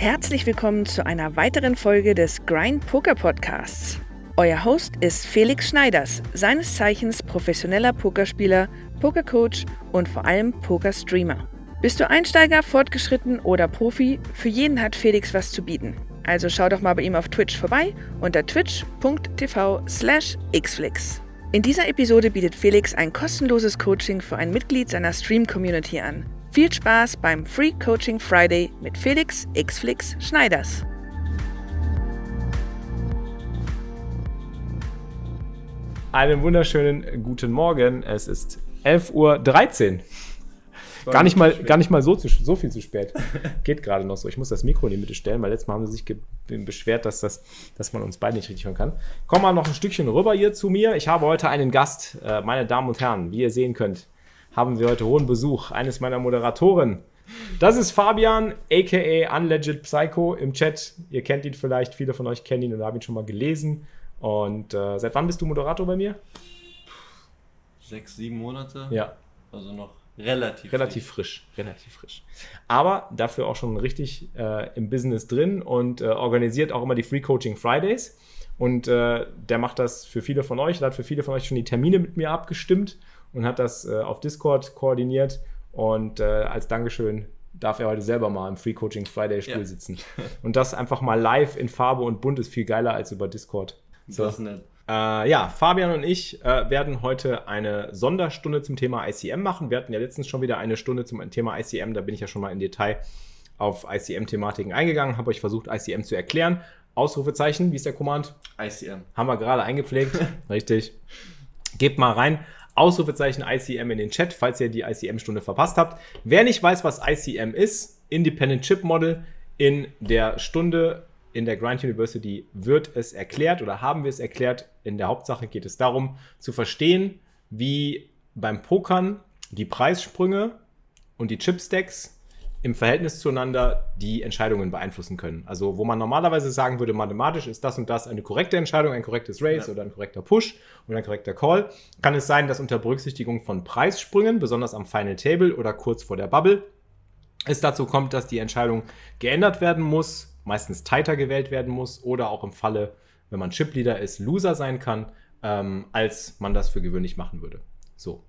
Herzlich willkommen zu einer weiteren Folge des Grind Poker Podcasts. Euer Host ist Felix Schneiders, seines Zeichens professioneller Pokerspieler, Pokercoach und vor allem Pokerstreamer. Bist du Einsteiger, fortgeschritten oder Profi? Für jeden hat Felix was zu bieten. Also schau doch mal bei ihm auf Twitch vorbei unter twitch.tv slash xflix. In dieser Episode bietet Felix ein kostenloses Coaching für ein Mitglied seiner Stream-Community an. Viel Spaß beim Free Coaching Friday mit Felix Xflix Schneiders. Einen wunderschönen guten Morgen. Es ist 11.13 Uhr. Gar nicht, mal, gar nicht mal so, zu, so viel zu spät. Geht gerade noch so. Ich muss das Mikro in die Mitte stellen, weil letztes Mal haben sie sich beschwert, dass, das, dass man uns beide nicht richtig hören kann. Komm mal noch ein Stückchen rüber hier zu mir. Ich habe heute einen Gast, äh, meine Damen und Herren, wie ihr sehen könnt haben wir heute hohen Besuch eines meiner Moderatoren. Das ist Fabian, aka Unlegit Psycho im Chat. Ihr kennt ihn vielleicht, viele von euch kennen ihn und haben ihn schon mal gelesen. Und äh, seit wann bist du Moderator bei mir? Sechs, sieben Monate. Ja. Also noch relativ, relativ frisch. frisch. Relativ frisch. Aber dafür auch schon richtig äh, im Business drin und äh, organisiert auch immer die Free Coaching Fridays. Und äh, der macht das für viele von euch, der hat für viele von euch schon die Termine mit mir abgestimmt und hat das äh, auf Discord koordiniert. Und äh, als Dankeschön darf er heute selber mal im Free Coaching Friday Stuhl ja. sitzen. Und das einfach mal live in Farbe und bunt ist viel geiler als über Discord. So. Das ist nett. Äh, ja, Fabian und ich äh, werden heute eine Sonderstunde zum Thema ICM machen. Wir hatten ja letztens schon wieder eine Stunde zum Thema ICM. Da bin ich ja schon mal im Detail auf ICM-Thematiken eingegangen, habe euch versucht, ICM zu erklären. Ausrufezeichen, wie ist der Command? ICM. Haben wir gerade eingepflegt. Richtig. Gebt mal rein. Ausrufezeichen ICM in den Chat, falls ihr die ICM-Stunde verpasst habt. Wer nicht weiß, was ICM ist, Independent Chip Model, in der Stunde in der Grind University wird es erklärt oder haben wir es erklärt. In der Hauptsache geht es darum, zu verstehen, wie beim Pokern die Preissprünge und die Chipstacks im Verhältnis zueinander die Entscheidungen beeinflussen können. Also wo man normalerweise sagen würde, mathematisch ist das und das eine korrekte Entscheidung, ein korrektes Race ja. oder ein korrekter Push oder ein korrekter Call, kann es sein, dass unter Berücksichtigung von Preissprüngen, besonders am Final Table oder kurz vor der Bubble, es dazu kommt, dass die Entscheidung geändert werden muss, meistens tighter gewählt werden muss oder auch im Falle, wenn man Chipleader ist, Loser sein kann, ähm, als man das für gewöhnlich machen würde. So.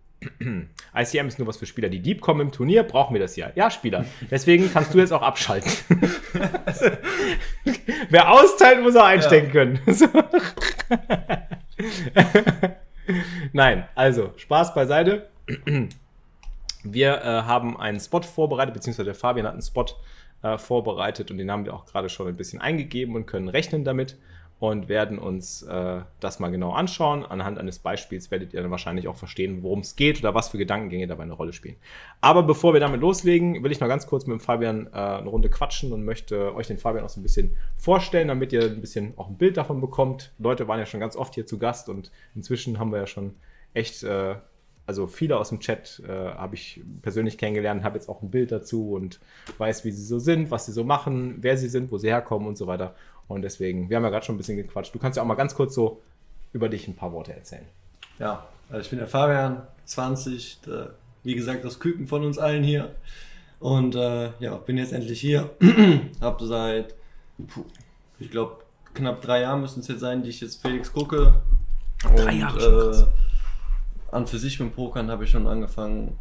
ICM ist nur was für Spieler, die deep kommen im Turnier, brauchen wir das ja. Ja, Spieler. Deswegen kannst du jetzt auch abschalten. Wer austeilt, muss er einstecken ja. können. Nein, also Spaß beiseite. Wir äh, haben einen Spot vorbereitet, beziehungsweise Fabian hat einen Spot äh, vorbereitet und den haben wir auch gerade schon ein bisschen eingegeben und können rechnen damit und werden uns äh, das mal genau anschauen. Anhand eines Beispiels werdet ihr dann wahrscheinlich auch verstehen, worum es geht oder was für Gedankengänge dabei eine Rolle spielen. Aber bevor wir damit loslegen, will ich noch ganz kurz mit dem Fabian äh, eine Runde quatschen und möchte euch den Fabian auch so ein bisschen vorstellen, damit ihr ein bisschen auch ein Bild davon bekommt. Leute waren ja schon ganz oft hier zu Gast und inzwischen haben wir ja schon echt äh, also viele aus dem Chat äh, habe ich persönlich kennengelernt, habe jetzt auch ein Bild dazu und weiß, wie sie so sind, was sie so machen, wer sie sind, wo sie herkommen und so weiter. Und deswegen, wir haben ja gerade schon ein bisschen gequatscht. Du kannst ja auch mal ganz kurz so über dich ein paar Worte erzählen. Ja, also ich bin der Fabian, 20, der, wie gesagt, das Küken von uns allen hier. Und äh, ja, bin jetzt endlich hier. Hab seit, puh, ich glaube, knapp drei Jahren müssen es jetzt sein, die ich jetzt Felix gucke. Drei Jahre schon. Äh, an für sich mit Pokern habe ich schon angefangen,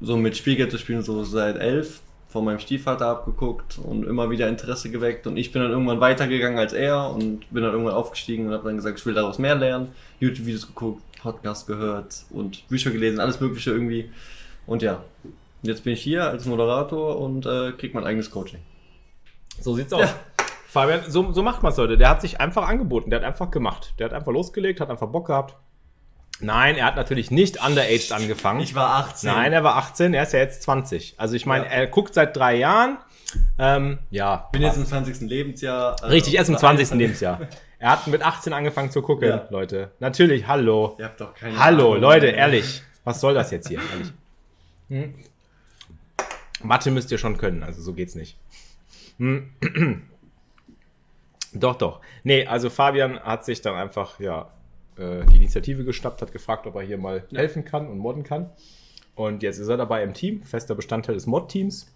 so mit Spielgeld zu spielen, so seit elf von meinem Stiefvater abgeguckt und immer wieder Interesse geweckt. Und ich bin dann irgendwann weitergegangen als er und bin dann irgendwann aufgestiegen und habe dann gesagt, ich will daraus mehr lernen. YouTube-Videos geguckt, Podcast gehört und Bücher gelesen, alles Mögliche irgendwie. Und ja, jetzt bin ich hier als Moderator und äh, krieg mein eigenes Coaching. So sieht's aus. Ja. Fabian, so, so macht man es heute. Der hat sich einfach angeboten, der hat einfach gemacht. Der hat einfach losgelegt, hat einfach Bock gehabt. Nein, er hat natürlich nicht underaged angefangen. Ich war 18. Nein, er war 18, er ist ja jetzt 20. Also ich meine, ja. er guckt seit drei Jahren. Ähm, ja. Bin jetzt im 20. Lebensjahr. Also Richtig, er ist im 20. Lebensjahr. Er hat mit 18 angefangen zu gucken, ja. Leute. Natürlich, hallo. Ihr habt doch keine Hallo, Ahnung, Leute, mehr. ehrlich. Was soll das jetzt hier? Ehrlich. Hm? Mathe müsst ihr schon können, also so geht's nicht. Hm. doch, doch. Nee, also Fabian hat sich dann einfach, ja, äh, die Initiative geschnappt, hat gefragt, ob er hier mal ja. helfen kann und modden kann. Und jetzt ist er dabei im Team, fester Bestandteil des Mod-Teams.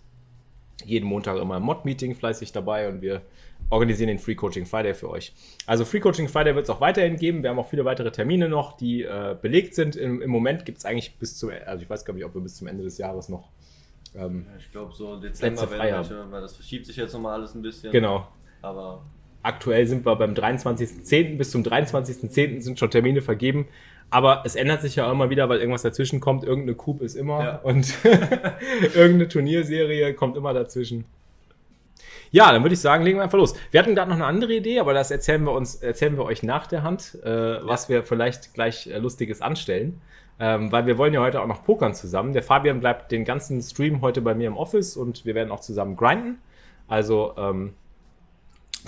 jeden Montag immer ein Mod-Meeting fleißig dabei und wir organisieren den Free Coaching Friday für euch. Also Free Coaching Friday wird es auch weiterhin geben. Wir haben auch viele weitere Termine noch, die äh, belegt sind. Im, Im, Moment gibt es eigentlich bis zum, also ich weiß gar nicht, ob wir bis zum Ende des Jahres noch. Ähm, ja, ich glaube so Dezember werden welche, weil das verschiebt sich jetzt nochmal alles ein bisschen. Genau. Aber aktuell sind wir beim 23.10. bis zum 23.10. sind schon Termine vergeben. Aber es ändert sich ja auch immer wieder, weil irgendwas dazwischen kommt. Irgendeine Coup ist immer ja. und irgendeine Turnierserie kommt immer dazwischen. Ja, dann würde ich sagen, legen wir einfach los. Wir hatten gerade noch eine andere Idee, aber das erzählen wir uns, erzählen wir euch nach der Hand, äh, was wir vielleicht gleich äh, Lustiges anstellen. Ähm, weil wir wollen ja heute auch noch pokern zusammen. Der Fabian bleibt den ganzen Stream heute bei mir im Office und wir werden auch zusammen grinden. Also ähm,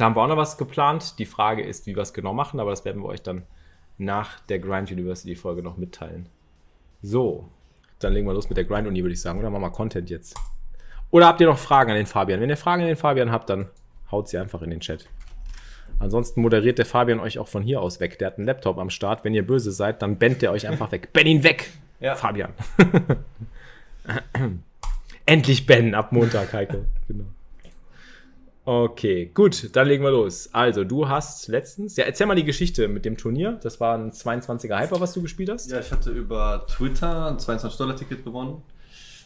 da haben wir auch noch was geplant. Die Frage ist, wie wir es genau machen, aber das werden wir euch dann nach der Grind University Folge noch mitteilen. So, dann legen wir los mit der Grind Uni, würde ich sagen. Oder machen wir Content jetzt? Oder habt ihr noch Fragen an den Fabian? Wenn ihr Fragen an den Fabian habt, dann haut sie einfach in den Chat. Ansonsten moderiert der Fabian euch auch von hier aus weg. Der hat einen Laptop am Start. Wenn ihr böse seid, dann bennt der euch einfach weg. Ben ihn weg! Ja. Fabian. Endlich Ben ab Montag, Heike. Genau. Okay, gut, dann legen wir los. Also, du hast letztens, ja, erzähl mal die Geschichte mit dem Turnier. Das war ein 22er Hyper, was du gespielt hast. Ja, ich hatte über Twitter ein 22-Dollar-Ticket gewonnen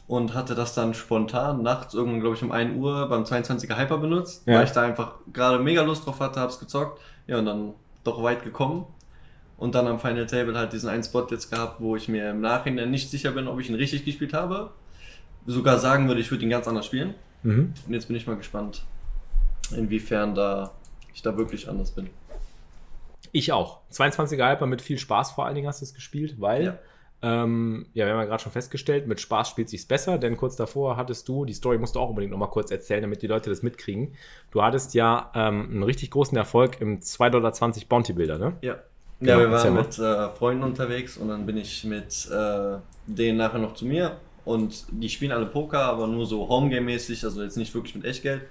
und hatte das dann spontan nachts irgendwann, glaube ich, um 1 Uhr beim 22er Hyper benutzt, ja. weil ich da einfach gerade mega Lust drauf hatte, hab's gezockt. Ja, und dann doch weit gekommen. Und dann am Final Table halt diesen einen Spot jetzt gehabt, wo ich mir im Nachhinein nicht sicher bin, ob ich ihn richtig gespielt habe. Sogar sagen würde, ich würde ihn ganz anders spielen. Mhm. Und jetzt bin ich mal gespannt, inwiefern da ich da wirklich anders bin. Ich auch. 22er Hyper mit viel Spaß vor allen Dingen hast du es gespielt, weil ja. Ähm, ja, wir haben ja gerade schon festgestellt, mit Spaß spielt sich's besser, denn kurz davor hattest du, die Story musst du auch unbedingt nochmal kurz erzählen, damit die Leute das mitkriegen. Du hattest ja ähm, einen richtig großen Erfolg im 2,20 Dollar Bounty Builder, ne? Ja. Genau, ja, wir waren mit äh, Freunden unterwegs und dann bin ich mit äh, denen nachher noch zu mir und die spielen alle Poker, aber nur so Homegame-mäßig, also jetzt nicht wirklich mit Echtgeld.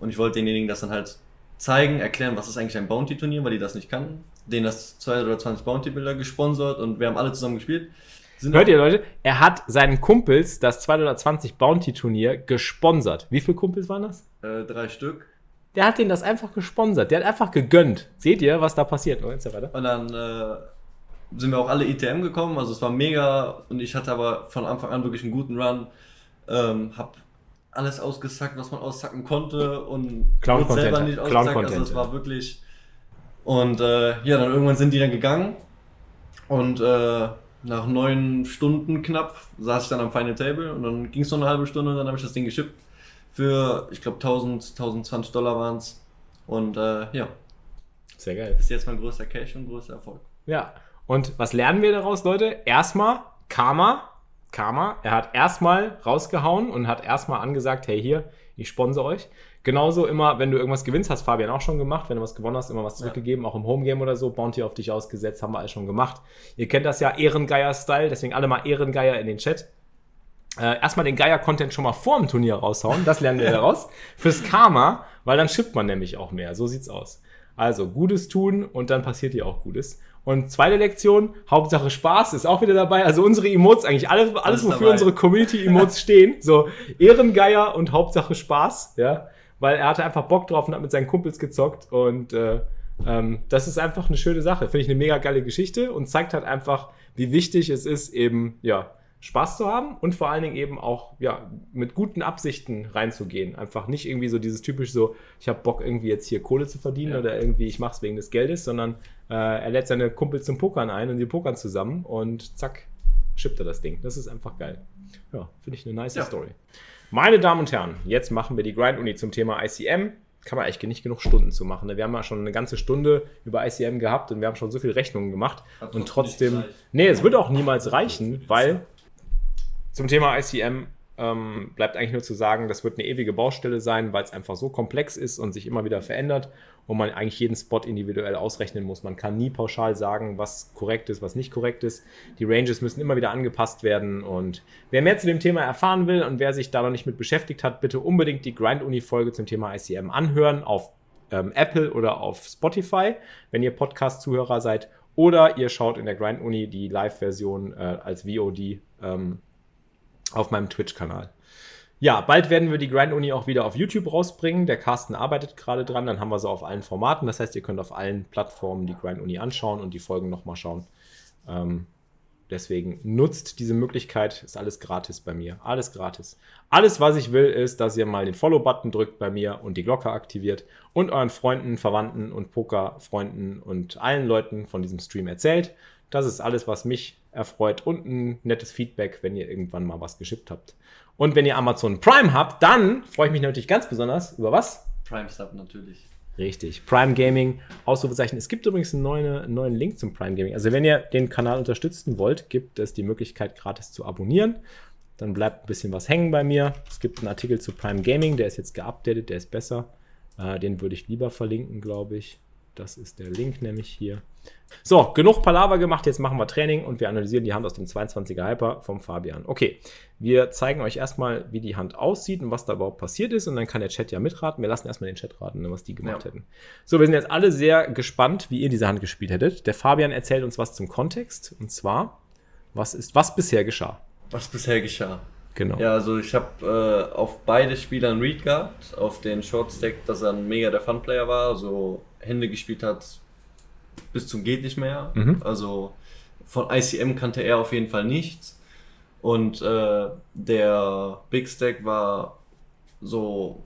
Und ich wollte denjenigen das dann halt zeigen, erklären, was ist eigentlich ein Bounty-Turnier, weil die das nicht kannten. Denen das 2 oder 20 Bounty-Bilder gesponsert und wir haben alle zusammen gespielt. Sind Hört ihr, Leute? Er hat seinen Kumpels das 220 Bounty-Turnier gesponsert. Wie viele Kumpels waren das? Äh, drei Stück. Der hat denen das einfach gesponsert. Der hat einfach gegönnt. Seht ihr, was da passiert? Oh, jetzt weiter. Und dann äh, sind wir auch alle ITM gekommen. Also es war mega. Und ich hatte aber von Anfang an wirklich einen guten Run. Ähm, hab alles ausgesackt, was man aussacken konnte. Und Clown selber nicht ausgesackt. Also es war wirklich... Und äh, ja, dann irgendwann sind die dann gegangen. Und... Äh, nach neun Stunden knapp saß ich dann am Final Table und dann ging es noch eine halbe Stunde und dann habe ich das Ding geschippt. Für, ich glaube, 1000, 1020 Dollar waren es. Und äh, ja. Sehr geil. Das ist jetzt mein größter Cash und größter Erfolg. Ja. Und was lernen wir daraus, Leute? Erstmal Karma. Karma. Er hat erstmal rausgehauen und hat erstmal angesagt, hey hier, ich sponsere euch. Genauso immer, wenn du irgendwas gewinnst, hast Fabian auch schon gemacht, wenn du was gewonnen hast, immer was zurückgegeben, ja. auch im Homegame oder so, Bounty auf dich ausgesetzt, haben wir alles schon gemacht. Ihr kennt das ja, Ehrengeier-Style, deswegen alle mal Ehrengeier in den Chat. Äh, erstmal den Geier-Content schon mal vor dem Turnier raushauen, das lernen wir daraus. Fürs Karma, weil dann schippt man nämlich auch mehr, so sieht's aus. Also, Gutes tun und dann passiert hier auch Gutes. Und zweite Lektion, Hauptsache Spaß ist auch wieder dabei. Also unsere Emotes, eigentlich alles, alles wofür dabei. unsere Community-Emotes stehen. So Ehrengeier und Hauptsache Spaß, ja weil er hatte einfach Bock drauf und hat mit seinen Kumpels gezockt und äh, ähm, das ist einfach eine schöne Sache. Finde ich eine mega geile Geschichte und zeigt halt einfach, wie wichtig es ist, eben, ja, Spaß zu haben und vor allen Dingen eben auch ja, mit guten Absichten reinzugehen. Einfach nicht irgendwie so dieses typisch so, ich habe Bock irgendwie jetzt hier Kohle zu verdienen ja. oder irgendwie ich mache es wegen des Geldes, sondern äh, er lädt seine Kumpels zum Pokern ein und die pokern zusammen und zack, schippt er das Ding. Das ist einfach geil. Ja, finde ich eine nice ja. Story. Meine Damen und Herren, jetzt machen wir die Grind-Uni zum Thema ICM. Kann man eigentlich nicht genug Stunden zu machen. Ne? Wir haben ja schon eine ganze Stunde über ICM gehabt und wir haben schon so viele Rechnungen gemacht. Hat und trotzdem. Nee, es wird auch niemals reichen, weil zum Thema ICM ähm, bleibt eigentlich nur zu sagen, das wird eine ewige Baustelle sein, weil es einfach so komplex ist und sich immer wieder verändert und man eigentlich jeden Spot individuell ausrechnen muss. Man kann nie pauschal sagen, was korrekt ist, was nicht korrekt ist. Die Ranges müssen immer wieder angepasst werden und wer mehr zu dem Thema erfahren will und wer sich da noch nicht mit beschäftigt hat, bitte unbedingt die Grind-Uni-Folge zum Thema ICM anhören auf ähm, Apple oder auf Spotify, wenn ihr Podcast-Zuhörer seid. Oder ihr schaut in der Grind-Uni die Live-Version äh, als VOD ähm, auf meinem Twitch-Kanal. Ja, bald werden wir die Grind Uni auch wieder auf YouTube rausbringen. Der Carsten arbeitet gerade dran. Dann haben wir sie auf allen Formaten. Das heißt, ihr könnt auf allen Plattformen die Grind Uni anschauen und die Folgen nochmal schauen. Ähm, deswegen nutzt diese Möglichkeit. Ist alles gratis bei mir. Alles gratis. Alles, was ich will, ist, dass ihr mal den Follow-Button drückt bei mir und die Glocke aktiviert und euren Freunden, Verwandten und Pokerfreunden und allen Leuten von diesem Stream erzählt. Das ist alles, was mich erfreut und ein nettes Feedback, wenn ihr irgendwann mal was geschippt habt. Und wenn ihr Amazon Prime habt, dann freue ich mich natürlich ganz besonders über was? Prime Sub natürlich. Richtig. Prime Gaming, Ausrufezeichen. Es gibt übrigens einen neuen, neuen Link zum Prime Gaming. Also wenn ihr den Kanal unterstützen wollt, gibt es die Möglichkeit, gratis zu abonnieren. Dann bleibt ein bisschen was hängen bei mir. Es gibt einen Artikel zu Prime Gaming, der ist jetzt geupdatet, der ist besser. Äh, den würde ich lieber verlinken, glaube ich. Das ist der Link nämlich hier. So, genug Palaver gemacht, jetzt machen wir Training und wir analysieren die Hand aus dem 22er Hyper vom Fabian. Okay, wir zeigen euch erstmal, wie die Hand aussieht und was da überhaupt passiert ist und dann kann der Chat ja mitraten. Wir lassen erstmal den Chat raten, ne, was die gemacht ja. hätten. So, wir sind jetzt alle sehr gespannt, wie ihr diese Hand gespielt hättet. Der Fabian erzählt uns was zum Kontext und zwar, was ist, was bisher geschah? Was bisher geschah? Genau. Ja, also ich habe äh, auf beide Spieler einen Read gehabt, auf den Short Stack, dass er ein mega der Fun-Player war, so Hände gespielt hat, bis zum geht nicht mehr. Mhm. Also von ICM kannte er auf jeden Fall nichts. Und äh, der Big Stack war so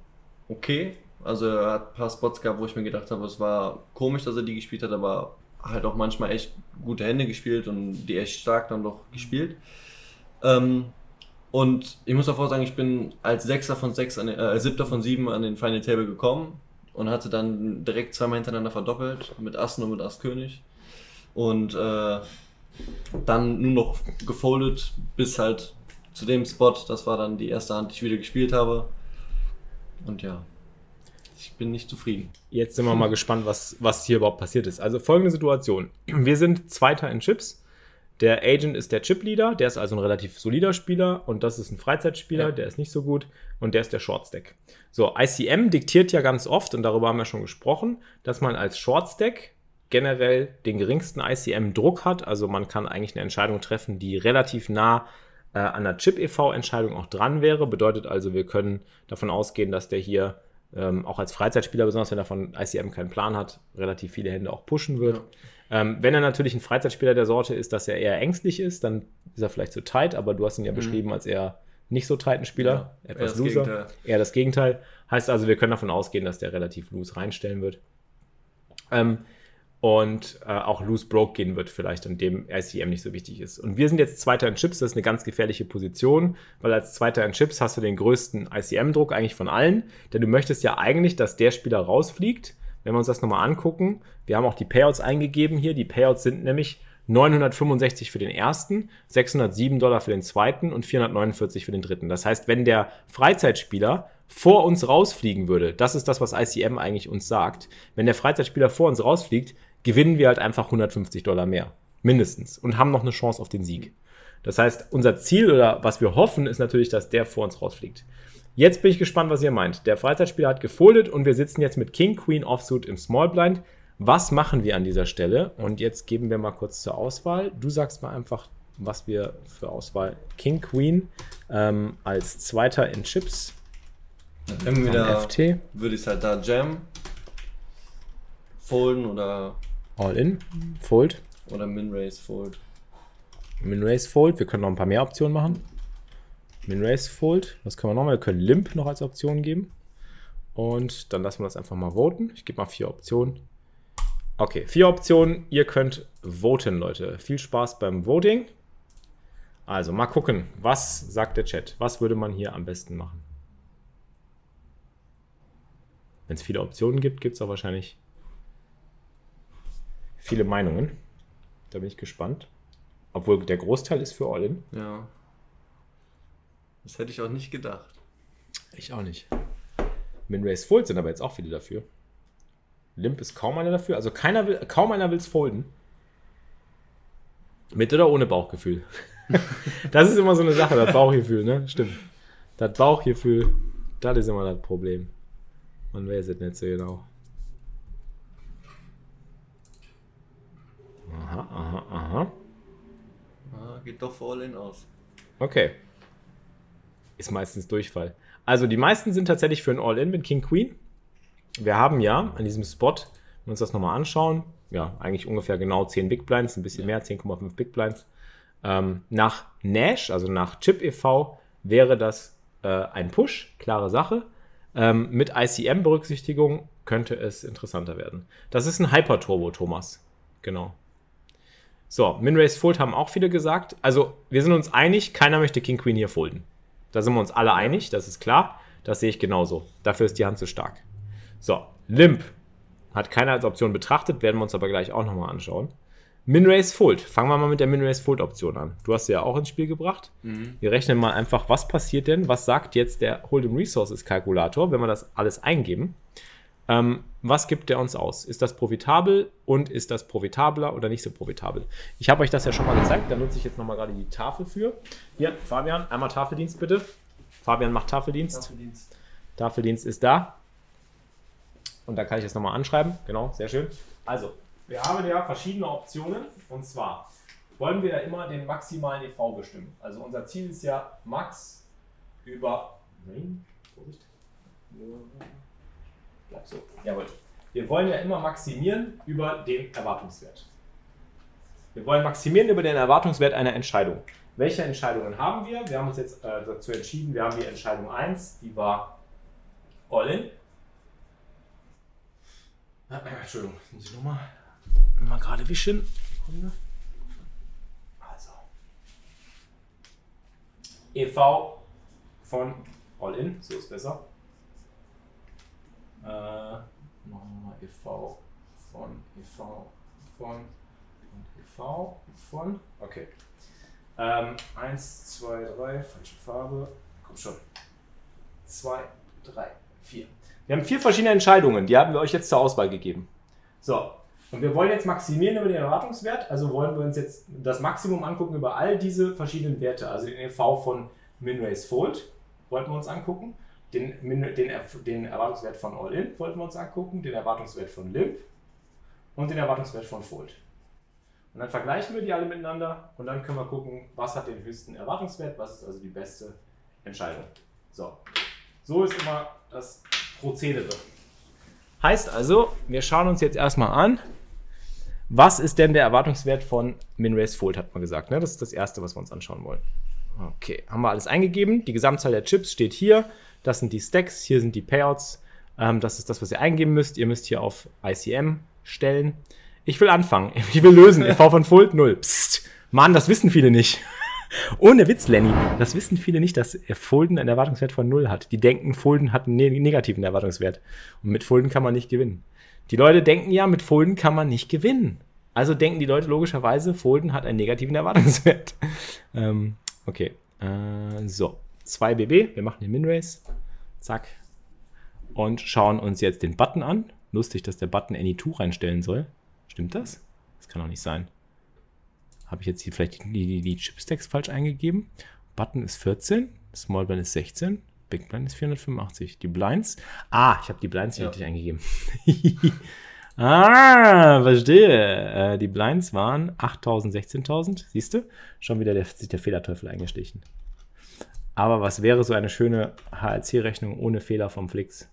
okay. Also er hat ein paar Spots gehabt, wo ich mir gedacht habe, es war komisch, dass er die gespielt hat, aber halt auch manchmal echt gute Hände gespielt und die echt stark dann doch gespielt. Ähm, und ich muss davor sagen, ich bin als Sechster von sechs, den, äh, Siebter von sieben an den Final Table gekommen und hatte dann direkt zweimal hintereinander verdoppelt mit Assen und mit Ass König. Und äh, dann nur noch gefoldet bis halt zu dem Spot. Das war dann die erste Hand, die ich wieder gespielt habe. Und ja, ich bin nicht zufrieden. Jetzt sind wir mal gespannt, was, was hier überhaupt passiert ist. Also folgende Situation. Wir sind Zweiter in Chips. Der Agent ist der Chip-Leader, der ist also ein relativ solider Spieler und das ist ein Freizeitspieler, ja. der ist nicht so gut und der ist der Short-Stack. So, ICM diktiert ja ganz oft, und darüber haben wir schon gesprochen, dass man als Short-Stack generell den geringsten ICM-Druck hat. Also man kann eigentlich eine Entscheidung treffen, die relativ nah äh, an der Chip-EV-Entscheidung auch dran wäre. Bedeutet also, wir können davon ausgehen, dass der hier ähm, auch als Freizeitspieler, besonders wenn er von ICM keinen Plan hat, relativ viele Hände auch pushen wird. Ja. Ähm, wenn er natürlich ein Freizeitspieler der Sorte ist, dass er eher ängstlich ist, dann ist er vielleicht zu tight, aber du hast ihn ja mhm. beschrieben als eher nicht so tighten Spieler, ja, etwas eher loser. Gegenteil. Eher das Gegenteil. Heißt also, wir können davon ausgehen, dass der relativ loose reinstellen wird. Ähm, und äh, auch loose broke gehen wird, vielleicht, an dem ICM nicht so wichtig ist. Und wir sind jetzt Zweiter in Chips, das ist eine ganz gefährliche Position, weil als Zweiter in Chips hast du den größten ICM-Druck eigentlich von allen, denn du möchtest ja eigentlich, dass der Spieler rausfliegt, wenn wir uns das nochmal angucken, wir haben auch die Payouts eingegeben hier. Die Payouts sind nämlich 965 für den ersten, 607 Dollar für den zweiten und 449 für den dritten. Das heißt, wenn der Freizeitspieler vor uns rausfliegen würde, das ist das, was ICM eigentlich uns sagt. Wenn der Freizeitspieler vor uns rausfliegt, gewinnen wir halt einfach 150 Dollar mehr. Mindestens. Und haben noch eine Chance auf den Sieg. Das heißt, unser Ziel oder was wir hoffen, ist natürlich, dass der vor uns rausfliegt. Jetzt bin ich gespannt, was ihr meint. Der Freizeitspieler hat gefoldet und wir sitzen jetzt mit King, Queen, Offsuit im Small Blind. Was machen wir an dieser Stelle? Und jetzt geben wir mal kurz zur Auswahl. Du sagst mal einfach, was wir für Auswahl King, Queen ähm, als Zweiter in Chips. Entweder FT. würde ich es halt da Jam, Folden oder All in, Fold. Oder Min-Race Fold. Min-Race Fold. Wir können noch ein paar mehr Optionen machen. Min-Race Fold. Was können wir noch mal? Wir können Limp noch als Option geben. Und dann lassen wir das einfach mal voten. Ich gebe mal vier Optionen. Okay, vier Optionen. Ihr könnt voten, Leute. Viel Spaß beim Voting. Also mal gucken, was sagt der Chat? Was würde man hier am besten machen? Wenn es viele Optionen gibt, gibt es auch wahrscheinlich viele Meinungen. Da bin ich gespannt. Obwohl der Großteil ist für All-In. Ja. Das hätte ich auch nicht gedacht. Ich auch nicht. Min-Race Fold sind aber jetzt auch viele dafür. Limp ist kaum einer dafür. Also keiner will, kaum einer will es folden. Mit oder ohne Bauchgefühl? das ist immer so eine Sache, das Bauchgefühl, ne? Stimmt. Das Bauchgefühl, das ist immer das Problem. Man weiß es nicht so genau. Aha, aha, aha. Ah, geht doch voll in aus. Okay. Ist meistens Durchfall. Also die meisten sind tatsächlich für ein All-In mit King Queen. Wir haben ja an diesem Spot, wenn wir uns das nochmal anschauen, ja, eigentlich ungefähr genau 10 Big Blinds, ein bisschen mehr, 10,5 Big Blinds. Ähm, nach Nash, also nach Chip e.V., wäre das äh, ein Push, klare Sache. Ähm, mit ICM-Berücksichtigung könnte es interessanter werden. Das ist ein Hyper-Turbo, Thomas. Genau. So, Minrace Fold haben auch viele gesagt. Also, wir sind uns einig, keiner möchte King Queen hier folden. Da sind wir uns alle einig, das ist klar. Das sehe ich genauso. Dafür ist die Hand zu stark. So, Limp hat keiner als Option betrachtet, werden wir uns aber gleich auch nochmal anschauen. Minrace Fold. Fangen wir mal mit der Minrace Fold Option an. Du hast sie ja auch ins Spiel gebracht. Mhm. Wir rechnen mal einfach, was passiert denn? Was sagt jetzt der Hold'em Resources Kalkulator, wenn wir das alles eingeben? Ähm, was gibt der uns aus? Ist das profitabel und ist das profitabler oder nicht so profitabel? Ich habe euch das ja schon mal gezeigt, da nutze ich jetzt nochmal gerade die Tafel für. Hier, Fabian, einmal Tafeldienst bitte. Fabian macht Tafeldienst. Tafeldienst, Tafeldienst ist da. Und da kann ich es nochmal anschreiben. Genau, sehr schön. Also, wir haben ja verschiedene Optionen. Und zwar wollen wir ja immer den maximalen EV bestimmen. Also unser Ziel ist ja Max über. Nein, Vorsicht. Bleib so. Jawohl. Wir wollen ja immer maximieren über den Erwartungswert. Wir wollen maximieren über den Erwartungswert einer Entscheidung. Welche Entscheidungen haben wir? Wir haben uns jetzt äh, dazu entschieden, wir haben die Entscheidung 1, die war All-In. Entschuldigung, muss ich nochmal mal gerade wischen. Also. EV von All-In, so ist besser. Äh, machen wir mal EV von EV von und EV von. Okay. Ähm, eins, zwei, drei, falsche Farbe. Komm schon. Zwei, drei, vier. Wir haben vier verschiedene Entscheidungen, die haben wir euch jetzt zur Auswahl gegeben. So, und wir wollen jetzt maximieren über den Erwartungswert, also wollen wir uns jetzt das Maximum angucken über all diese verschiedenen Werte, also den EV von Minrace Fold wollten wir uns angucken, den, den, den Erwartungswert von All-In wollten wir uns angucken, den Erwartungswert von Limp und den Erwartungswert von Fold. Und dann vergleichen wir die alle miteinander und dann können wir gucken, was hat den höchsten Erwartungswert, was ist also die beste Entscheidung. So, so ist immer das Prozedere. Heißt also, wir schauen uns jetzt erstmal an, was ist denn der Erwartungswert von Minrace Fold, hat man gesagt. Ne? Das ist das Erste, was wir uns anschauen wollen. Okay, haben wir alles eingegeben. Die Gesamtzahl der Chips steht hier. Das sind die Stacks, hier sind die Payouts. Ähm, das ist das, was ihr eingeben müsst. Ihr müsst hier auf ICM stellen. Ich will anfangen. Ich will lösen. EV von Fold 0. Psst. Mann, das wissen viele nicht. Ohne Witz, Lenny. Das wissen viele nicht, dass Folden einen Erwartungswert von 0 hat. Die denken, Folden hat einen negativen Erwartungswert. Und mit Folden kann man nicht gewinnen. Die Leute denken ja, mit Folden kann man nicht gewinnen. Also denken die Leute logischerweise, Folden hat einen negativen Erwartungswert. ähm, okay. Äh, so. 2 BB. Wir machen den Minrace. Zack. Und schauen uns jetzt den Button an. Lustig, dass der Button Any2 reinstellen soll. Stimmt das? Das kann doch nicht sein. Habe ich jetzt hier vielleicht die, die, die Chipstacks falsch eingegeben? Button ist 14, Small Blind ist 16, Big Blind ist 485. Die Blinds. Ah, ich habe die Blinds ja. richtig eingegeben. ah, verstehe. Äh, die Blinds waren 8000, 16.000. Siehst du? Schon wieder der, sich der Fehlerteufel eingestichen. Aber was wäre so eine schöne HLC-Rechnung ohne Fehler vom Flix?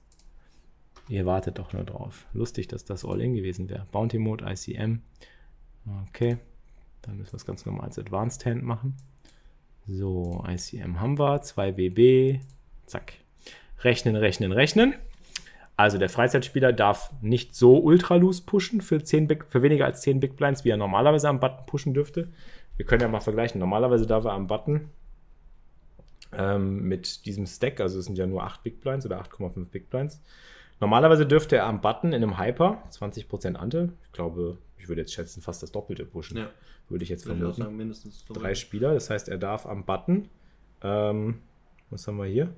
Ihr wartet doch nur drauf. Lustig, dass das All-In gewesen wäre. Bounty Mode, ICM. Okay. Dann müssen wir es ganz normal als Advanced Hand machen. So, ICM haben wir, 2 BB, zack. Rechnen, rechnen, rechnen. Also der Freizeitspieler darf nicht so ultra loose pushen für, 10 Big, für weniger als 10 Big Blinds, wie er normalerweise am Button pushen dürfte. Wir können ja mal vergleichen. Normalerweise darf er am Button ähm, mit diesem Stack, also es sind ja nur 8 Big Blinds oder 8,5 Big Blinds. Normalerweise dürfte er am Button in einem Hyper 20% Ante, ich glaube, ich würde jetzt schätzen, fast das Doppelte pushen. Ja. Würde ich jetzt würde vermuten. Ich sagen, mindestens Drei Spieler, das heißt, er darf am Button, ähm, was haben wir hier?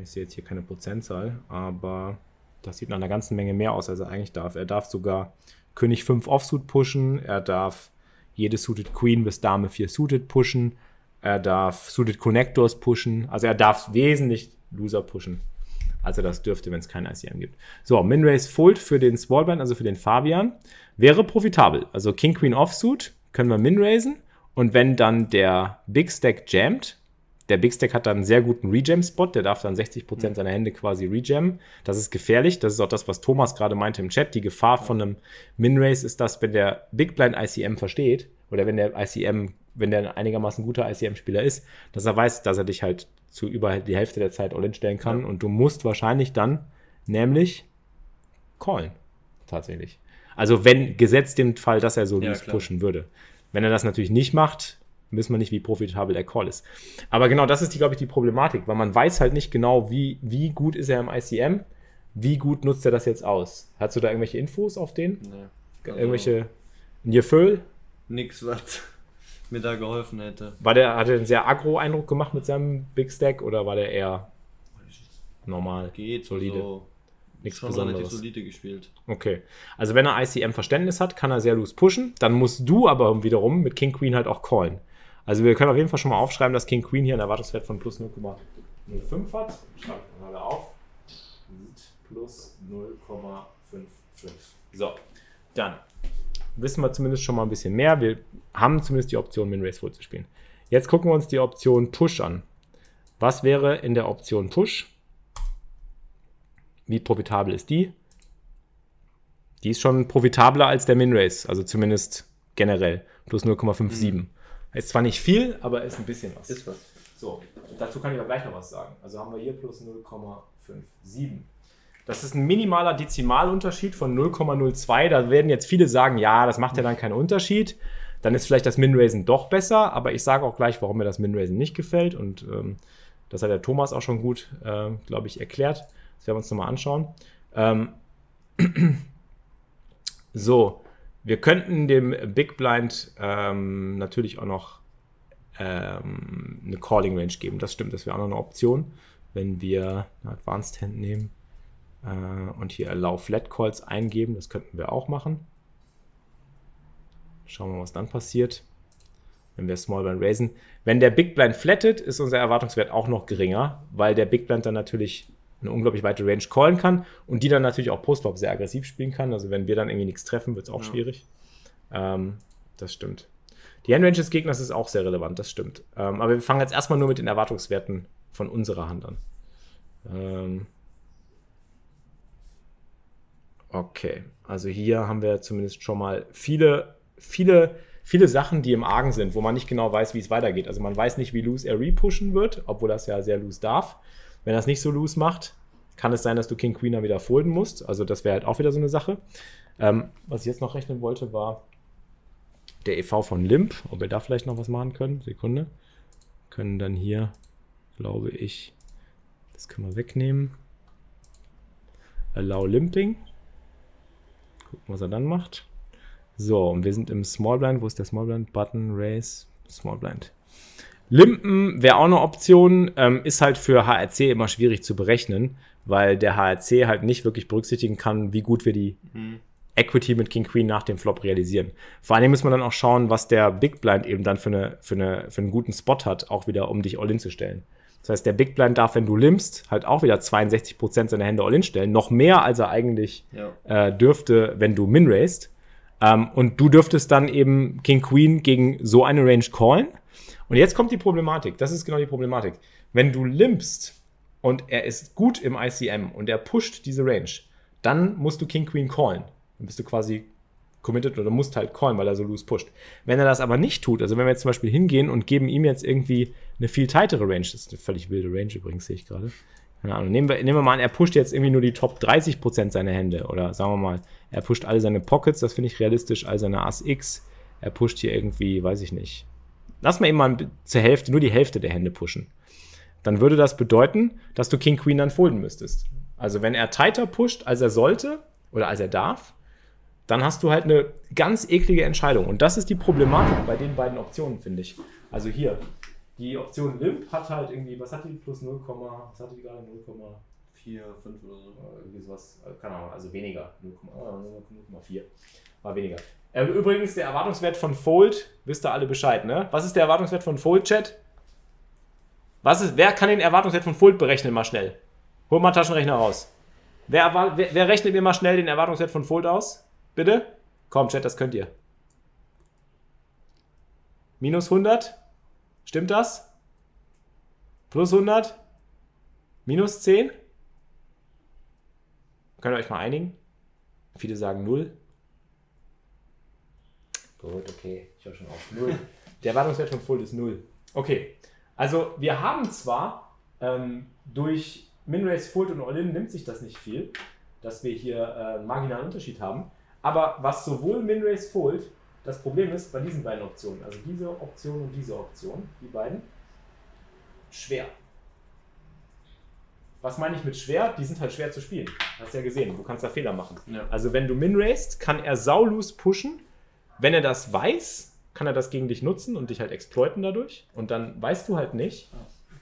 Ich sehe jetzt hier keine Prozentzahl, aber das sieht nach einer ganzen Menge mehr aus, als er eigentlich darf. Er darf sogar König 5 Offsuit pushen, er darf jede Suited Queen bis Dame 4 Suited pushen, er darf Suited Connectors pushen, also er darf wesentlich Loser pushen. Also das dürfte, wenn es kein ICM gibt. So, Minrace Fold für den Smallblind, also für den Fabian, wäre profitabel. Also King Queen Offsuit können wir Minraisen und wenn dann der Big Stack jammt, der Big Stack hat dann einen sehr guten Rejam-Spot, der darf dann 60% seiner Hände quasi rejammen. Das ist gefährlich. Das ist auch das, was Thomas gerade meinte im Chat. Die Gefahr von einem Min-Race ist, dass wenn der Big Blind ICM versteht, oder wenn der ICM, wenn der ein einigermaßen guter ICM-Spieler ist, dass er weiß, dass er dich halt zu über die Hälfte der Zeit all-in stellen kann. Ja. Und du musst wahrscheinlich dann nämlich callen. Tatsächlich. Also wenn gesetzt dem Fall, dass er so ja, pushen würde. Wenn er das natürlich nicht macht, wissen wir nicht, wie profitabel der Call ist. Aber genau das ist, die, glaube ich, die Problematik, weil man weiß halt nicht genau, wie, wie gut ist er im ICM, wie gut nutzt er das jetzt aus. Hast du da irgendwelche Infos auf den? Nee. Also irgendwelche ein Gefühl? Nix, was mir da geholfen hätte. War der, hat er einen sehr aggro-Eindruck gemacht mit seinem Big Stack oder war der eher normal? Geht, solide. So Nichts schon Besonderes. relativ solide gespielt. Okay. Also wenn er ICM-Verständnis hat, kann er sehr loose pushen. Dann musst du aber wiederum mit King Queen halt auch callen. Also wir können auf jeden Fall schon mal aufschreiben, dass King Queen hier einen Erwartungswert von plus 0,05 hat. Schreibt mal alle auf. Plus 0,55. So, dann wissen wir zumindest schon mal ein bisschen mehr. Wir haben zumindest die Option, Min-Race Full zu spielen. Jetzt gucken wir uns die Option Push an. Was wäre in der Option Push? Wie profitabel ist die? Die ist schon profitabler als der Min-Race, also zumindest generell. Plus 0,57. Mhm. Ist zwar nicht viel, aber ist ein bisschen was. Ist was. So, dazu kann ich aber gleich noch was sagen. Also haben wir hier plus 0,57. Das ist ein minimaler Dezimalunterschied von 0,02. Da werden jetzt viele sagen, ja, das macht ja dann keinen Unterschied. Dann ist vielleicht das Min-Raisen doch besser, aber ich sage auch gleich, warum mir das Min-Raisen nicht gefällt. Und ähm, das hat der Thomas auch schon gut, äh, glaube ich, erklärt. Das werden wir uns nochmal anschauen. Ähm so, wir könnten dem Big Blind ähm, natürlich auch noch ähm, eine Calling Range geben. Das stimmt, das wäre auch noch eine Option, wenn wir eine Advanced Hand nehmen äh, und hier Allow Flat Calls eingeben. Das könnten wir auch machen. Schauen wir mal, was dann passiert, wenn wir Small Blind raisen. Wenn der Big Blind flattet, ist unser Erwartungswert auch noch geringer, weil der Big Blind dann natürlich eine unglaublich weite Range callen kann und die dann natürlich auch Postflop sehr aggressiv spielen kann. Also wenn wir dann irgendwie nichts treffen, wird es auch ja. schwierig. Ähm, das stimmt. Die Handrange des Gegners ist auch sehr relevant, das stimmt. Ähm, aber wir fangen jetzt erstmal nur mit den Erwartungswerten von unserer Hand an. Ähm, okay, also hier haben wir zumindest schon mal viele, viele, viele Sachen, die im Argen sind, wo man nicht genau weiß, wie es weitergeht. Also man weiß nicht, wie loose er repushen wird, obwohl das ja sehr loose darf. Wenn er es nicht so loose macht, kann es sein, dass du King Queener wieder folden musst. Also das wäre halt auch wieder so eine Sache. Ähm, was ich jetzt noch rechnen wollte, war der EV von Limp, ob wir da vielleicht noch was machen können. Sekunde. Können dann hier, glaube ich, das können wir wegnehmen. Allow Limping. Gucken, was er dann macht. So, und wir sind im Small Blind. Wo ist der Small Blind? Button, Race, Small Blind. Limpen wäre auch eine Option, ähm, ist halt für HRC immer schwierig zu berechnen, weil der HRC halt nicht wirklich berücksichtigen kann, wie gut wir die mhm. Equity mit King Queen nach dem Flop realisieren. Vor allem muss man dann auch schauen, was der Big Blind eben dann für, eine, für, eine, für einen guten Spot hat, auch wieder, um dich All-In zu stellen. Das heißt, der Big Blind darf, wenn du limpst, halt auch wieder 62% seiner Hände All-In stellen. Noch mehr, als er eigentlich ja. äh, dürfte, wenn du Min raised. Ähm, und du dürftest dann eben King Queen gegen so eine Range callen. Und jetzt kommt die Problematik. Das ist genau die Problematik. Wenn du limpst und er ist gut im ICM und er pusht diese Range, dann musst du King Queen callen. Dann bist du quasi committed oder musst halt callen, weil er so loose pusht. Wenn er das aber nicht tut, also wenn wir jetzt zum Beispiel hingehen und geben ihm jetzt irgendwie eine viel tightere Range, das ist eine völlig wilde Range übrigens, sehe ich gerade. Keine Ahnung. Nehmen wir, nehmen wir mal an, er pusht jetzt irgendwie nur die Top 30% seiner Hände oder sagen wir mal, er pusht alle seine Pockets, das finde ich realistisch, all seine Ass X. Er pusht hier irgendwie, weiß ich nicht, lass mal eben mal zur Hälfte, nur die Hälfte der Hände pushen. Dann würde das bedeuten, dass du King Queen dann folden müsstest. Also wenn er tighter pusht, als er sollte oder als er darf, dann hast du halt eine ganz eklige Entscheidung. Und das ist die Problematik bei den beiden Optionen, finde ich. Also hier, die Option Limp hat halt irgendwie, was hat die plus 0, was hatte die gerade 0,4, 5 oder so? Irgendwie sowas, äh, keine Ahnung, also weniger, 0,4 war weniger. Äh, übrigens, der Erwartungswert von Fold, wisst ihr alle Bescheid, ne? Was ist der Erwartungswert von Fold, Chat? Was ist, wer kann den Erwartungswert von Fold berechnen, mal schnell? Hol mal Taschenrechner raus. Wer, wer, wer rechnet mir mal schnell den Erwartungswert von Fold aus? Bitte? Komm, Chat, das könnt ihr. Minus 100? Stimmt das? Plus 100? Minus 10? Könnt ihr euch mal einigen? Viele sagen 0. Gut, okay. Ich höre schon auf. 0. Der Erwartungswert von Fold ist 0. Okay. Also wir haben zwar ähm, durch Minrace Fold und All-In nimmt sich das nicht viel, dass wir hier äh, einen marginalen Unterschied haben. Aber was sowohl Minrace Fold, das Problem ist bei diesen beiden Optionen, also diese Option und diese Option, die beiden, schwer. Was meine ich mit schwer? Die sind halt schwer zu spielen. Hast ja gesehen, du kannst da Fehler machen. Ja. Also wenn du minraced, kann er saulus pushen. Wenn er das weiß, kann er das gegen dich nutzen und dich halt exploiten dadurch. Und dann weißt du halt nicht,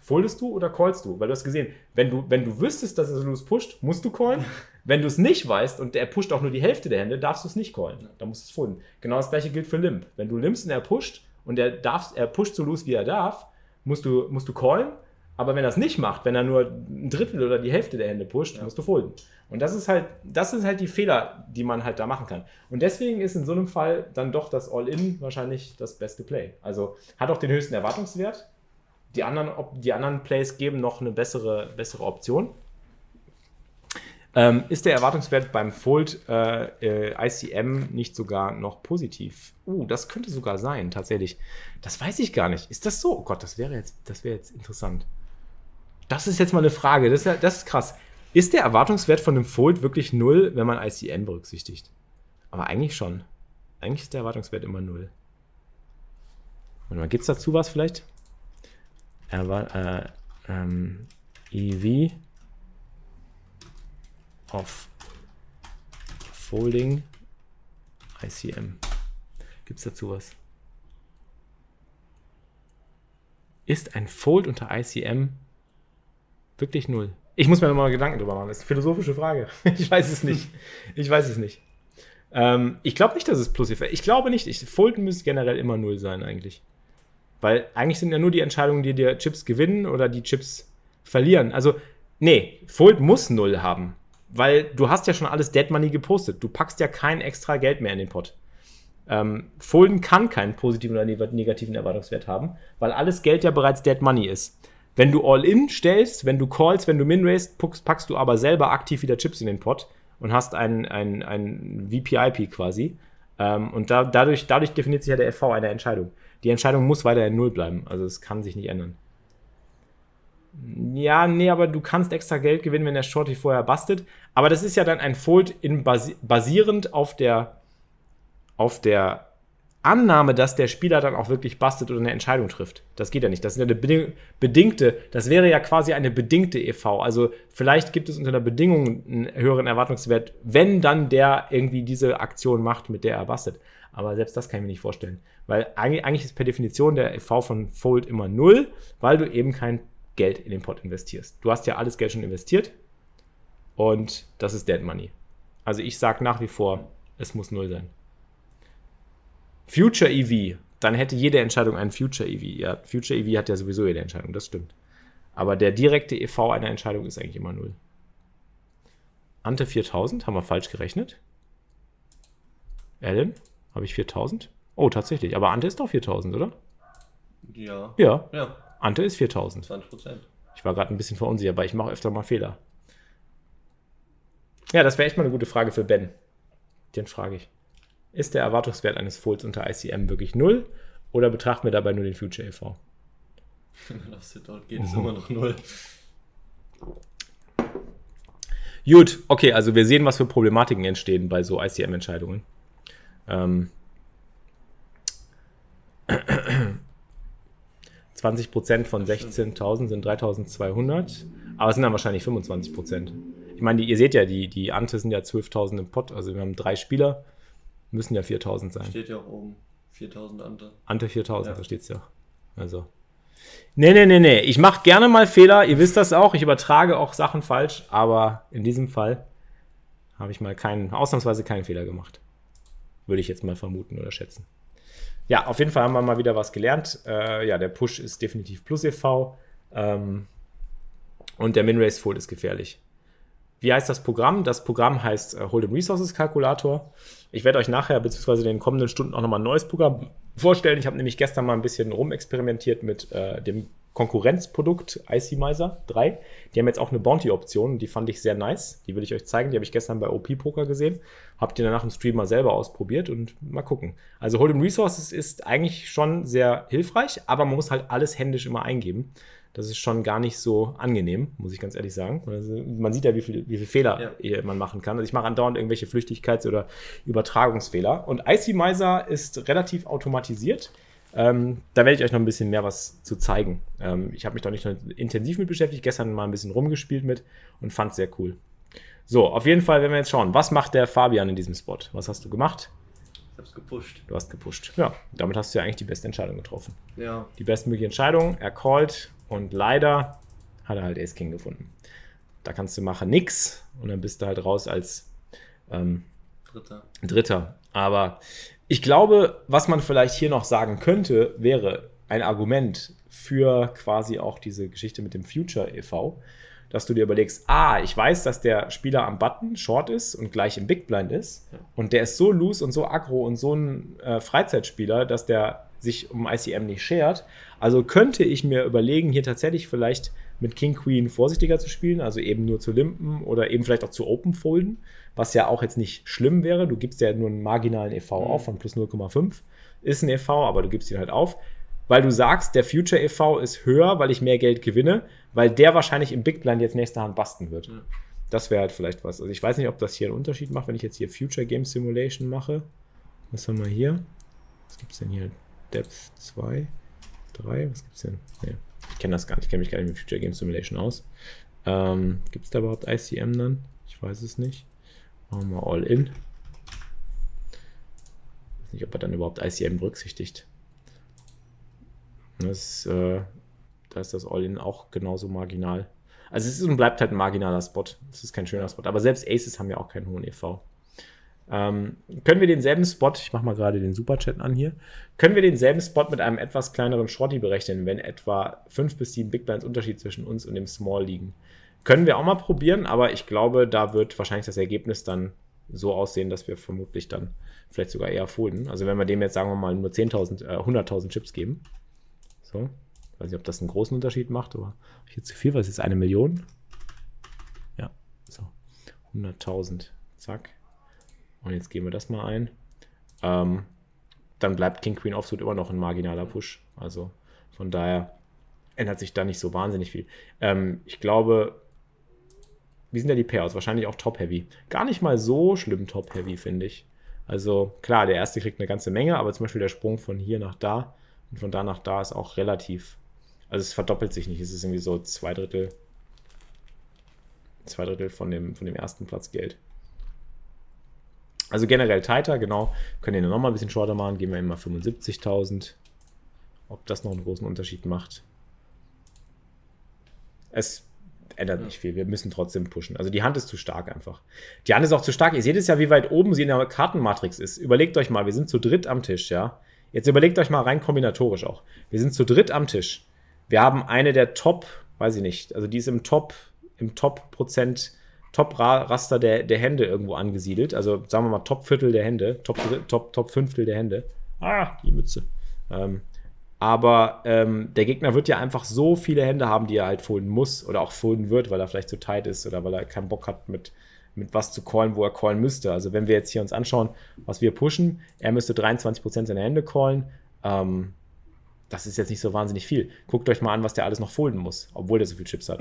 foldest du oder callst du? Weil du hast gesehen, wenn du, wenn du wüsstest, dass er loose pusht, musst du callen. Wenn du es nicht weißt und er pusht auch nur die Hälfte der Hände, darfst du es nicht callen. Dann musst du es folden. Genau das gleiche gilt für Limp. Wenn du limpst und er pusht und er, darf, er pusht so loose, wie er darf, musst du, musst du callen. Aber wenn er es nicht macht, wenn er nur ein Drittel oder die Hälfte der Hände pusht, musst du folden. Und das ist halt, das sind halt die Fehler, die man halt da machen kann. Und deswegen ist in so einem Fall dann doch das All-In wahrscheinlich das beste Play. Also hat auch den höchsten Erwartungswert. Die anderen, die anderen Plays geben noch eine bessere, bessere Option. Ähm, ist der Erwartungswert beim Fold äh, äh, ICM nicht sogar noch positiv? Uh, das könnte sogar sein, tatsächlich. Das weiß ich gar nicht. Ist das so? Oh Gott, das wäre jetzt, das wäre jetzt interessant. Das ist jetzt mal eine Frage. Das ist, das ist krass. Ist der Erwartungswert von einem Fold wirklich null, wenn man ICM berücksichtigt? Aber eigentlich schon. Eigentlich ist der Erwartungswert immer null. Warte mal, gibt es dazu was vielleicht? Erwar äh, ähm, EV of Folding ICM. Gibt es dazu was? Ist ein Fold unter ICM wirklich null? Ich muss mir nochmal Gedanken drüber machen. Das ist eine philosophische Frage. Ich weiß es nicht. Ich weiß es nicht. Ähm, ich glaube nicht, dass es plus Ich glaube nicht. Ich, Folden müsste generell immer null sein, eigentlich. Weil eigentlich sind ja nur die Entscheidungen, die dir Chips gewinnen oder die Chips verlieren. Also, nee, Fold muss null haben. Weil du hast ja schon alles Dead Money gepostet. Du packst ja kein extra Geld mehr in den Pot. Ähm, Folden kann keinen positiven oder neg- negativen Erwartungswert haben, weil alles Geld ja bereits Dead Money ist. Wenn du All-In stellst, wenn du callst, wenn du packst, packst du aber selber aktiv wieder Chips in den Pot und hast ein, ein, ein VPIP quasi. Ähm, und da, dadurch, dadurch definiert sich ja der FV eine Entscheidung. Die Entscheidung muss weiterhin null bleiben. Also es kann sich nicht ändern. Ja, nee, aber du kannst extra Geld gewinnen, wenn der Shorty vorher bastet. Aber das ist ja dann ein Fold in basi basierend auf der, auf der Annahme, dass der Spieler dann auch wirklich bastet oder eine Entscheidung trifft. Das geht ja nicht. Das ist eine beding bedingte, das wäre ja quasi eine bedingte EV. Also vielleicht gibt es unter der Bedingung einen höheren Erwartungswert, wenn dann der irgendwie diese Aktion macht, mit der er bastet. Aber selbst das kann ich mir nicht vorstellen. Weil eigentlich, eigentlich ist per Definition der EV von Fold immer null, weil du eben kein Geld in den Pot investierst. Du hast ja alles Geld schon investiert und das ist Dead Money. Also ich sage nach wie vor, es muss null sein. Future EV, dann hätte jede Entscheidung einen Future EV. Ja, Future EV hat ja sowieso jede Entscheidung, das stimmt. Aber der direkte EV einer Entscheidung ist eigentlich immer null. Ante 4000, haben wir falsch gerechnet. Alan, habe ich 4000? Oh, tatsächlich. Aber Ante ist doch 4000, oder? Ja. Ja, Ja, Ante ist 4000. 20 Prozent. Ich war gerade ein bisschen verunsichert, weil ich mache öfter mal Fehler. Ja, das wäre echt mal eine gute Frage für Ben. Den frage ich. Ist der Erwartungswert eines Folds unter ICM wirklich null oder betrachten wir dabei nur den Future EV? Wenn man auf Sit-Out geht, ist immer noch null. Gut, okay, also wir sehen, was für Problematiken entstehen bei so ICM-Entscheidungen. Ähm, 20% von 16.000 sind 3.200, aber es sind dann wahrscheinlich 25%. Ich meine, die, ihr seht ja, die, die Ante sind ja 12.000 im Pot, also wir haben drei Spieler, müssen ja 4.000 sein. Steht ja auch oben. 4000 Ante. Ante 4.000, Ja. da steht's ja. Also. Nee, nee, nee, nee. Ich mache gerne mal Fehler, ihr wisst das auch, ich übertrage auch Sachen falsch, aber in diesem Fall habe ich mal keinen, ausnahmsweise keinen Fehler gemacht. Würde ich jetzt mal vermuten oder schätzen. Ja, auf jeden Fall haben wir mal wieder was gelernt. Äh, ja, der Push ist definitiv plus EV ähm, und der Min-Race Fold ist gefährlich. Wie heißt das Programm? Das Programm heißt äh, Hold'em Resources Calculator. Ich werde euch nachher beziehungsweise in den kommenden Stunden auch nochmal ein neues Programm vorstellen. Ich habe nämlich gestern mal ein bisschen rumexperimentiert mit äh, dem Konkurrenzprodukt Icy Miser 3. Die haben jetzt auch eine Bounty-Option, die fand ich sehr nice. Die will ich euch zeigen. Die habe ich gestern bei OP Poker gesehen. Habt ihr danach im Stream mal selber ausprobiert und mal gucken. Also Hold'em Resources ist eigentlich schon sehr hilfreich, aber man muss halt alles händisch immer eingeben. Das ist schon gar nicht so angenehm, muss ich ganz ehrlich sagen. Also man sieht ja, wie viele wie viel Fehler ja. man machen kann. Also ich mache andauernd irgendwelche Flüchtigkeits- oder Übertragungsfehler. Und Icy Miser ist relativ automatisiert. Ähm, da werde ich euch noch ein bisschen mehr was zu zeigen. Ähm, ich habe mich da nicht intensiv mit beschäftigt, gestern mal ein bisschen rumgespielt mit und fand es sehr cool. So, auf jeden Fall, wenn wir jetzt schauen, was macht der Fabian in diesem Spot? Was hast du gemacht? Ich hab's gepusht. Du hast gepusht. Ja, damit hast du ja eigentlich die beste Entscheidung getroffen. Ja. Die bestmögliche Entscheidung. Er callt und leider hat er halt Ace King gefunden. Da kannst du machen nix und dann bist du halt raus als ähm, Dritter. Dritter. Aber ich glaube, was man vielleicht hier noch sagen könnte, wäre ein Argument für quasi auch diese Geschichte mit dem Future e.V., dass du dir überlegst, ah, ich weiß, dass der Spieler am Button short ist und gleich im Big Blind ist ja. und der ist so loose und so aggro und so ein äh, Freizeitspieler, dass der sich um ICM nicht schert. Also könnte ich mir überlegen, hier tatsächlich vielleicht mit King Queen vorsichtiger zu spielen, also eben nur zu limpen oder eben vielleicht auch zu open folden, was ja auch jetzt nicht schlimm wäre. Du gibst ja nur einen marginalen EV mhm. auf von plus 0,5. Ist ein EV, aber du gibst ihn halt auf. Weil du sagst, der Future EV ist höher, weil ich mehr Geld gewinne, weil der wahrscheinlich im Big Blind jetzt nächste Hand basten wird. Mhm. Das wäre halt vielleicht was. Also ich weiß nicht, ob das hier einen Unterschied macht, wenn ich jetzt hier Future Game Simulation mache. Was haben wir hier? Was gibt es denn hier? Depth 2, 3, was gibt's denn? Nee, ich kenne das gar nicht, ich kenne mich gar nicht mit Future Game Simulation aus. Ähm, gibt es da überhaupt ICM dann? Ich weiß es nicht. Machen wir All In. Ich weiß nicht, ob er dann überhaupt ICM berücksichtigt. Das, äh, da ist das All-In auch genauso marginal. Also es ist und bleibt halt ein marginaler Spot. Es ist kein schöner Spot. Aber selbst Aces haben ja auch keinen hohen EV. Ähm, können wir denselben Spot, ich mache mal gerade den Superchat an hier, können wir denselben Spot mit einem etwas kleineren Shorty berechnen, wenn etwa 5 bis 7 Big Blinds Unterschied zwischen uns und dem Small liegen? Können wir auch mal probieren, aber ich glaube, da wird wahrscheinlich das Ergebnis dann so aussehen, dass wir vermutlich dann vielleicht sogar eher folden. Also wenn wir dem jetzt, sagen wir mal, nur 10.000, äh, 100.000 Chips geben. So. Ich weiß nicht, ob das einen großen Unterschied macht, aber hier zu viel, es ist eine Million. Ja, so. 100.000. Zack. Und jetzt geben wir das mal ein. Ähm, dann bleibt King Queen Offsuit immer noch ein marginaler Push. Also von daher ändert sich da nicht so wahnsinnig viel. Ähm, ich glaube, wie sind ja die Pairs? Wahrscheinlich auch Top-Heavy. Gar nicht mal so schlimm Top-Heavy, finde ich. Also klar, der erste kriegt eine ganze Menge, aber zum Beispiel der Sprung von hier nach da und von da nach da ist auch relativ. Also es verdoppelt sich nicht. Es ist irgendwie so zwei Drittel. Zwei Drittel von dem, von dem ersten Platz Geld. Also generell tighter, genau. Können wir nochmal ein bisschen shorter machen. Geben wir immer 75.000. Ob das noch einen großen Unterschied macht. Es ändert nicht viel. Wir müssen trotzdem pushen. Also die Hand ist zu stark einfach. Die Hand ist auch zu stark. Ihr seht es ja, wie weit oben sie in der Kartenmatrix ist. Überlegt euch mal, wir sind zu dritt am Tisch, ja. Jetzt überlegt euch mal rein kombinatorisch auch. Wir sind zu dritt am Tisch. Wir haben eine der Top, weiß ich nicht, also die ist im Top, im Top-Prozent Top-Raster der, der Hände irgendwo angesiedelt. Also sagen wir mal Top-Viertel der Hände, Top, Top, Top Fünftel der Hände. Ah, die Mütze. Ähm, aber ähm, der Gegner wird ja einfach so viele Hände haben, die er halt folden muss oder auch folden wird, weil er vielleicht zu tight ist oder weil er keinen Bock hat, mit, mit was zu callen, wo er callen müsste. Also wenn wir jetzt hier uns anschauen, was wir pushen, er müsste 23% seiner Hände callen. Ähm, das ist jetzt nicht so wahnsinnig viel. Guckt euch mal an, was der alles noch folden muss, obwohl der so viel Chips hat.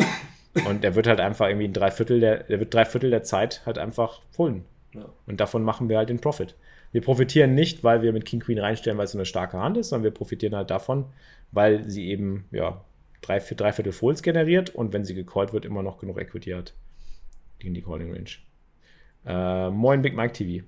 Und der wird halt einfach irgendwie ein Dreiviertel der, der wird drei Viertel der Zeit halt einfach folden. Ja. Und davon machen wir halt den Profit. Wir profitieren nicht, weil wir mit King Queen reinstellen, weil es so eine starke Hand ist, sondern wir profitieren halt davon, weil sie eben, ja, drei, drei Viertel Folds generiert und wenn sie gecallt wird, immer noch genug Equity hat gegen die Calling Range. Äh, moin Big Mike TV.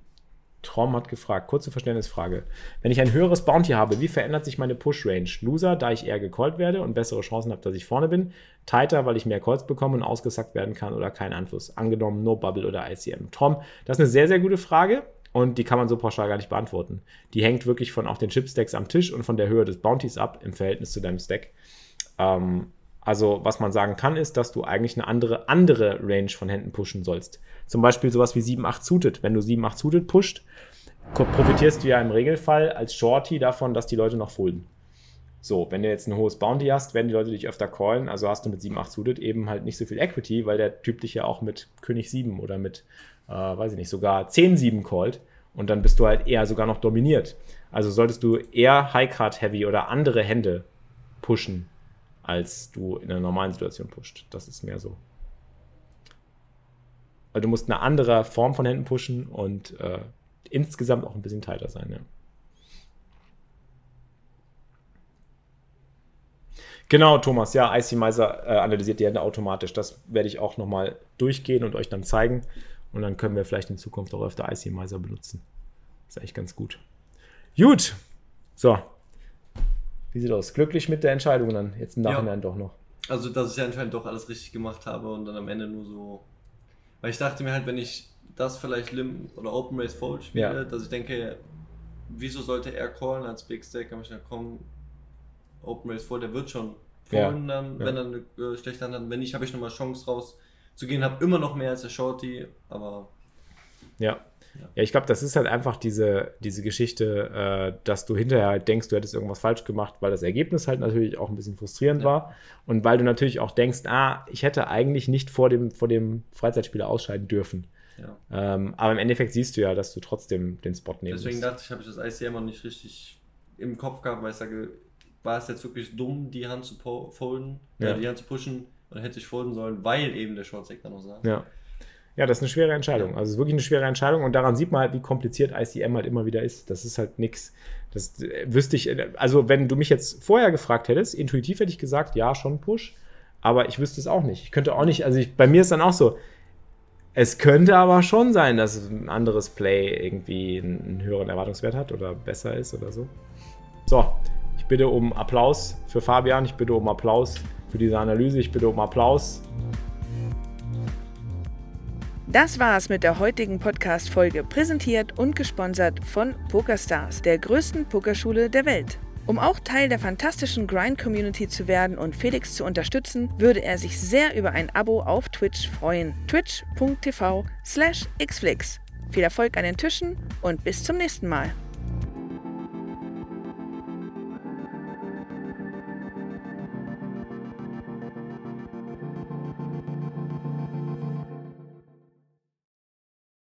Trom hat gefragt, kurze Verständnisfrage. Wenn ich ein höheres Bounty habe, wie verändert sich meine Push-Range? Loser, da ich eher gecallt werde und bessere Chancen habe, dass ich vorne bin. Tighter, weil ich mehr Calls bekomme und ausgesackt werden kann oder kein Einfluss. Angenommen, No Bubble oder ICM. Trom, das ist eine sehr, sehr gute Frage und die kann man so pauschal gar nicht beantworten. Die hängt wirklich von auch den Chipstacks am Tisch und von der Höhe des Bounties ab im Verhältnis zu deinem Stack. Ähm, also, was man sagen kann, ist, dass du eigentlich eine andere, andere Range von Händen pushen sollst. Zum Beispiel sowas wie 7-8 suited. Wenn du 7-8 suited pusht, profitierst du ja im Regelfall als Shorty davon, dass die Leute noch folden. So, wenn du jetzt ein hohes Bounty hast, werden die Leute dich öfter callen, also hast du mit 7, 8 suited eben halt nicht so viel Equity, weil der Typ dich ja auch mit König 7 oder mit, äh, weiß ich nicht, sogar 10, 7 callt und dann bist du halt eher sogar noch dominiert. Also solltest du eher High-Card-Heavy oder andere Hände pushen, als du in einer normalen Situation pusht. Das ist mehr so. Also du musst eine andere Form von Händen pushen und äh, insgesamt auch ein bisschen tighter sein, ja. Genau, Thomas, ja, Icy Miser äh, analysiert die Hände automatisch. Das werde ich auch nochmal durchgehen und euch dann zeigen. Und dann können wir vielleicht in Zukunft auch öfter Icy Miser benutzen. ist eigentlich ganz gut. Gut. So. Wie sieht aus? Glücklich mit der Entscheidung dann jetzt im Nachhinein ja. doch noch. Also, dass ich anscheinend doch alles richtig gemacht habe und dann am Ende nur so. Weil ich dachte mir halt, wenn ich das vielleicht Lim oder Open Race Fold spiele, ja. dass ich denke, wieso sollte er callen als Big Stack? Kann ich dann kommen, Open Race Fold, der wird schon folgen, ja. dann, wenn er eine äh, schlechte Hand hat. Wenn nicht, habe ich nochmal Chance raus zu gehen, habe immer noch mehr als der Shorty, aber. Ja. Ja, ich glaube, das ist halt einfach diese, diese Geschichte, äh, dass du hinterher halt denkst, du hättest irgendwas falsch gemacht, weil das Ergebnis halt natürlich auch ein bisschen frustrierend ja. war. Und weil du natürlich auch denkst, ah, ich hätte eigentlich nicht vor dem, vor dem Freizeitspieler ausscheiden dürfen. Ja. Ähm, aber im Endeffekt siehst du ja, dass du trotzdem den Spot nehmen Deswegen dachte ich, habe ich das ICM noch nicht richtig im Kopf gehabt, weil ich sage, war es jetzt wirklich dumm, die Hand zu folden, ja. äh, die Hand zu pushen, oder hätte ich folden sollen, weil eben der Short Stack da noch sagt. Ja. Ja, das ist eine schwere Entscheidung. Also es ist wirklich eine schwere Entscheidung und daran sieht man halt, wie kompliziert ICM halt immer wieder ist. Das ist halt nichts. Das äh, wüsste ich, äh, also wenn du mich jetzt vorher gefragt hättest, intuitiv hätte ich gesagt, ja, schon Push, aber ich wüsste es auch nicht. Ich könnte auch nicht, also ich, bei mir ist dann auch so, es könnte aber schon sein, dass ein anderes Play irgendwie einen, einen höheren Erwartungswert hat oder besser ist oder so. So, ich bitte um Applaus für Fabian, ich bitte um Applaus für diese Analyse, ich bitte um Applaus. Das war's mit der heutigen Podcast-Folge, präsentiert und gesponsert von PokerStars, der größten Pokerschule der Welt. Um auch Teil der fantastischen Grind-Community zu werden und Felix zu unterstützen, würde er sich sehr über ein Abo auf Twitch freuen. twitch.tv slash xflix. Viel Erfolg an den Tischen und bis zum nächsten Mal.